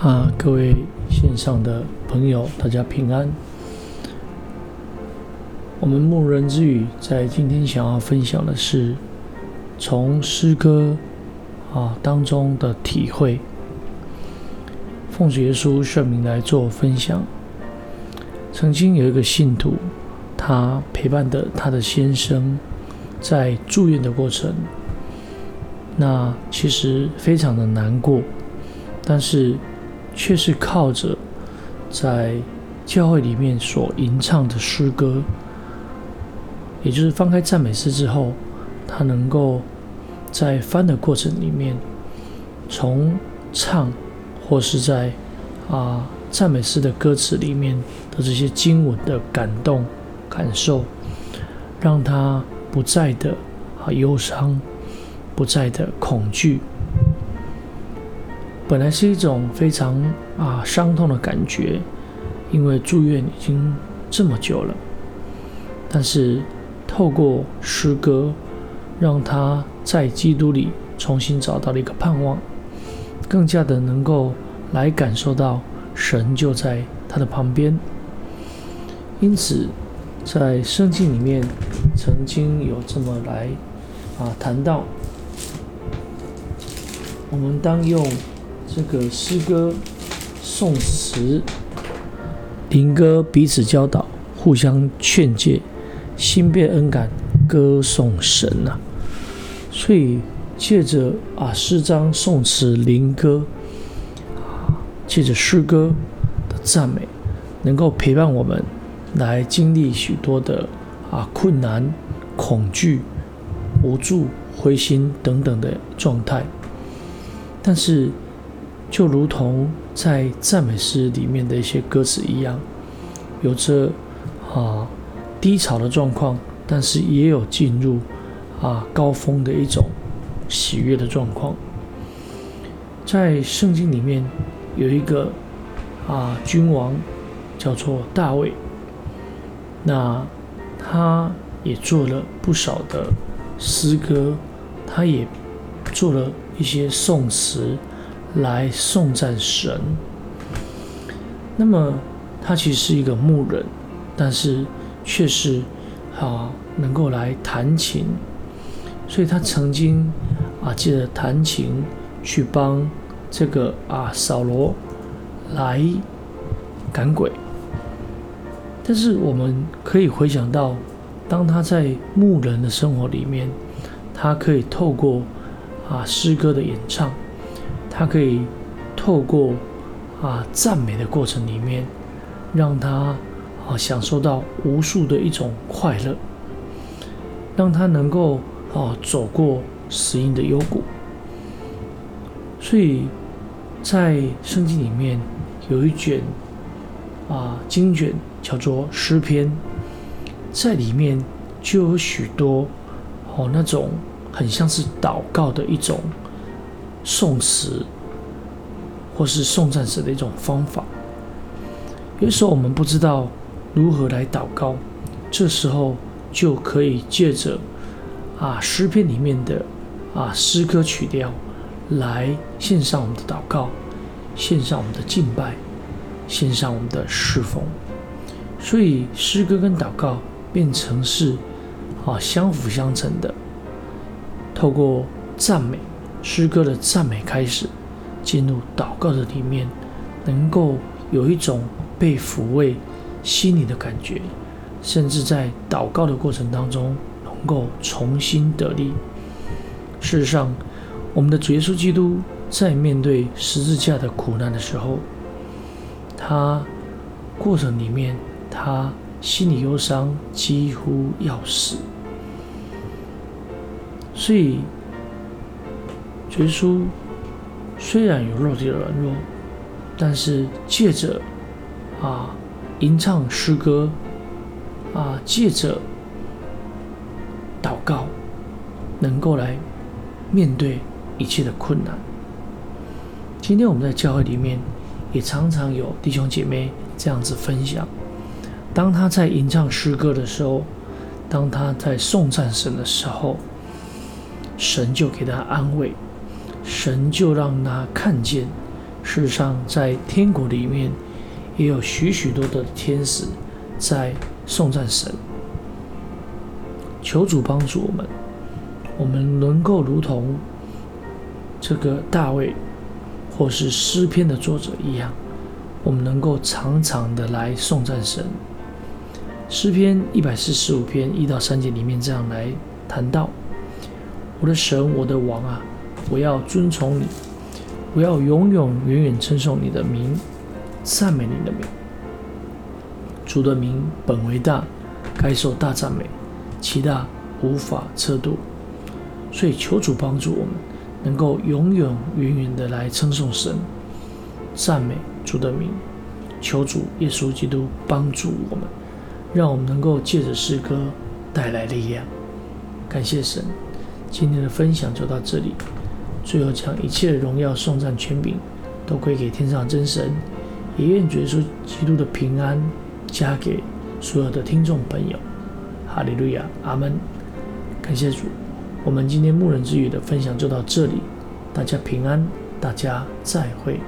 啊，各位线上的朋友，大家平安。我们牧人之语在今天想要分享的是从诗歌啊当中的体会，奉主耶稣圣名来做分享。曾经有一个信徒，他陪伴的他的先生在住院的过程，那其实非常的难过，但是。却是靠着在教会里面所吟唱的诗歌，也就是翻开赞美诗之后，他能够在翻的过程里面，从唱或是在啊赞美诗的歌词里面的这些经文的感动感受，让他不再的啊忧伤，不再的恐惧。本来是一种非常啊伤痛的感觉，因为住院已经这么久了。但是透过诗歌，让他在基督里重新找到了一个盼望，更加的能够来感受到神就在他的旁边。因此，在圣经里面曾经有这么来啊谈到，我们当用。这个诗歌、颂词、灵歌彼此教导，互相劝诫，心变恩感，歌颂神啊！所以借着啊诗章、颂词、灵歌，借着诗歌的赞美，能够陪伴我们来经历许多的啊困难、恐惧、无助、灰心等等的状态，但是。就如同在赞美诗里面的一些歌词一样，有着啊低潮的状况，但是也有进入啊高峰的一种喜悦的状况。在圣经里面有一个啊君王叫做大卫，那他也做了不少的诗歌，他也做了一些颂词。来送赞神。那么他其实是一个牧人，但是却是啊能够来弹琴，所以他曾经啊借着弹琴去帮这个啊扫罗来赶鬼。但是我们可以回想到，当他在牧人的生活里面，他可以透过啊诗歌的演唱。他可以透过啊赞美的过程里面，让他啊享受到无数的一种快乐，让他能够啊走过死荫的幽谷。所以在圣经里面有一卷啊经卷叫做诗篇，在里面就有许多哦那种很像是祷告的一种。颂词，或是颂赞时的一种方法。有时候我们不知道如何来祷告，这时候就可以借着啊诗篇里面的啊诗歌曲调来献上我们的祷告，献上我们的敬拜，献上我们的侍奉。所以诗歌跟祷告变成是啊相辅相成的，透过赞美。诗歌的赞美开始，进入祷告的里面，能够有一种被抚慰心里的感觉，甚至在祷告的过程当中，能够重新得力。事实上，我们的主耶稣基督在面对十字架的苦难的时候，他过程里面，他心里忧伤，几乎要死，所以。耶稣虽然有肉体的软弱，但是借着啊吟唱诗歌，啊借着祷告，能够来面对一切的困难。今天我们在教会里面也常常有弟兄姐妹这样子分享：当他在吟唱诗歌的时候，当他在颂赞神的时候，神就给他安慰。神就让他看见，事实上，在天国里面也有许许多多的天使在颂赞神。求主帮助我们，我们能够如同这个大卫或是诗篇的作者一样，我们能够常常的来颂赞神。诗篇一百四十五篇一到三节里面这样来谈到：我的神，我的王啊，我要尊崇你，我要永永远远称颂你的名，赞美你的名。主的名本为大，该受大赞美。其大无法测度，所以求主帮助我们，能够永永远远的来称颂神，赞美主的名。求主耶稣基督帮助我们，让我们能够借着诗歌带来力量。感谢神，今天的分享就到这里。最后将一切的荣耀、颂赞、权柄都归给天上真神，也愿耶稣基督的平安加给所有的听众朋友。哈利路亚，阿门。感谢主，我们今天牧人之语的分享就到这里，大家平安，大家再会。